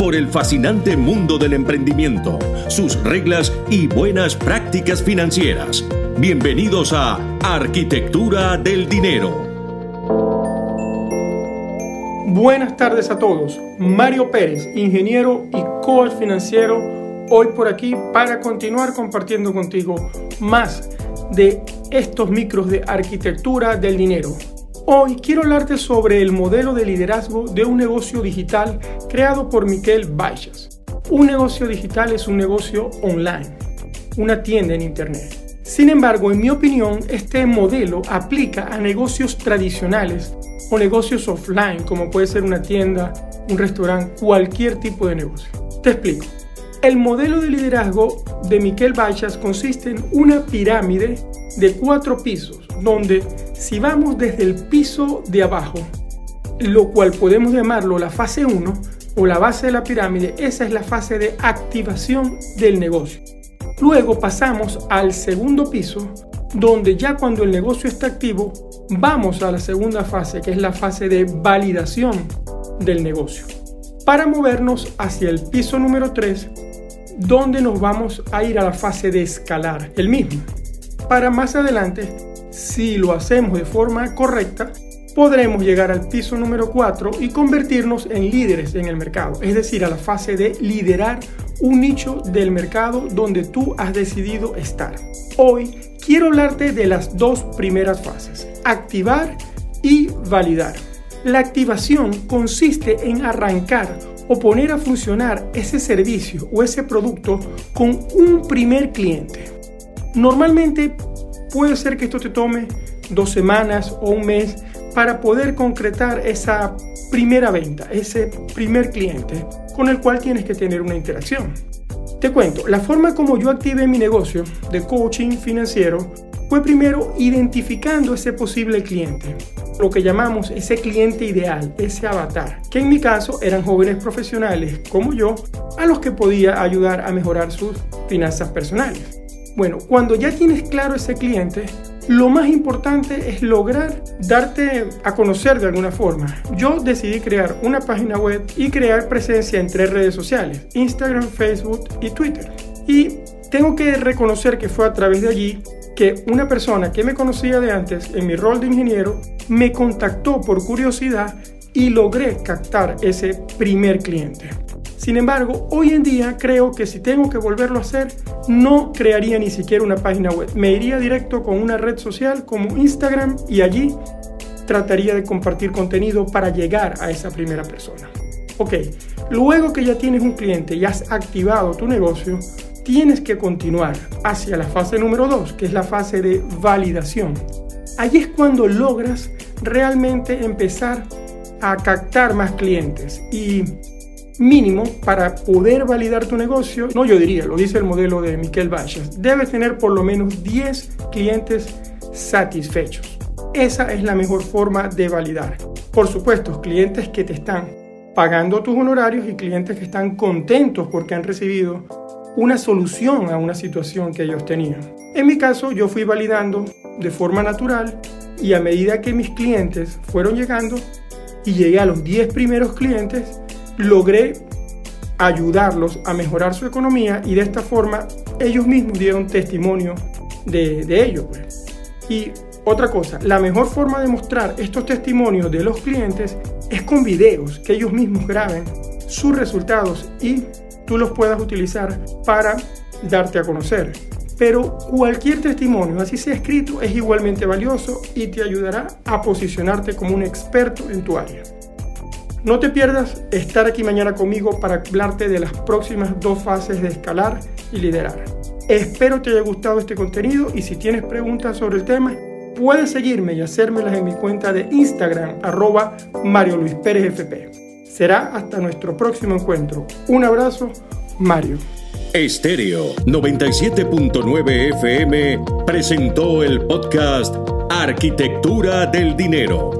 por el fascinante mundo del emprendimiento, sus reglas y buenas prácticas financieras. Bienvenidos a Arquitectura del Dinero. Buenas tardes a todos. Mario Pérez, ingeniero y coach financiero, hoy por aquí para continuar compartiendo contigo más de estos micros de arquitectura del dinero. Hoy quiero hablarte sobre el modelo de liderazgo de un negocio digital creado por Miquel Baixas. Un negocio digital es un negocio online, una tienda en Internet. Sin embargo, en mi opinión, este modelo aplica a negocios tradicionales o negocios offline, como puede ser una tienda, un restaurante, cualquier tipo de negocio. Te explico. El modelo de liderazgo de Miquel Baixas consiste en una pirámide de cuatro pisos, donde si vamos desde el piso de abajo, lo cual podemos llamarlo la fase 1 o la base de la pirámide, esa es la fase de activación del negocio. Luego pasamos al segundo piso, donde ya cuando el negocio está activo, vamos a la segunda fase, que es la fase de validación del negocio. Para movernos hacia el piso número 3, donde nos vamos a ir a la fase de escalar, el mismo. Para más adelante si lo hacemos de forma correcta, podremos llegar al piso número 4 y convertirnos en líderes en el mercado, es decir, a la fase de liderar un nicho del mercado donde tú has decidido estar. Hoy quiero hablarte de las dos primeras fases, activar y validar. La activación consiste en arrancar o poner a funcionar ese servicio o ese producto con un primer cliente. Normalmente Puede ser que esto te tome dos semanas o un mes para poder concretar esa primera venta, ese primer cliente con el cual tienes que tener una interacción. Te cuento, la forma como yo activé mi negocio de coaching financiero fue primero identificando ese posible cliente, lo que llamamos ese cliente ideal, ese avatar, que en mi caso eran jóvenes profesionales como yo, a los que podía ayudar a mejorar sus finanzas personales. Bueno, cuando ya tienes claro ese cliente, lo más importante es lograr darte a conocer de alguna forma. Yo decidí crear una página web y crear presencia en tres redes sociales, Instagram, Facebook y Twitter. Y tengo que reconocer que fue a través de allí que una persona que me conocía de antes en mi rol de ingeniero me contactó por curiosidad y logré captar ese primer cliente. Sin embargo, hoy en día creo que si tengo que volverlo a hacer, no crearía ni siquiera una página web. Me iría directo con una red social como Instagram y allí trataría de compartir contenido para llegar a esa primera persona. Ok, luego que ya tienes un cliente y has activado tu negocio, tienes que continuar hacia la fase número 2, que es la fase de validación. Allí es cuando logras realmente empezar a captar más clientes y mínimo para poder validar tu negocio, no yo diría, lo dice el modelo de Miquel Baches, debes tener por lo menos 10 clientes satisfechos. Esa es la mejor forma de validar. Por supuesto, clientes que te están pagando tus honorarios y clientes que están contentos porque han recibido una solución a una situación que ellos tenían. En mi caso, yo fui validando de forma natural y a medida que mis clientes fueron llegando y llegué a los 10 primeros clientes, logré ayudarlos a mejorar su economía y de esta forma ellos mismos dieron testimonio de, ello. Pues. Y otra cosa, la mejor forma de mostrar estos testimonios de los clientes es con videos que ellos mismos graben sus resultados y tú los puedas utilizar para darte a conocer. Pero cualquier testimonio, así sea escrito, es igualmente valioso y te ayudará a posicionarte como un experto en tu área. No te pierdas estar aquí mañana conmigo para hablarte de las próximas dos fases de escalar y liderar. Espero te haya gustado este contenido y si tienes preguntas sobre el tema, puedes seguirme y hacérmelas en mi cuenta de Instagram, arroba Mario Luis Pérez FP. Será hasta nuestro próximo encuentro. Un abrazo, Mario. Estéreo 97.9 FM presentó el podcast Arquitectura del Dinero,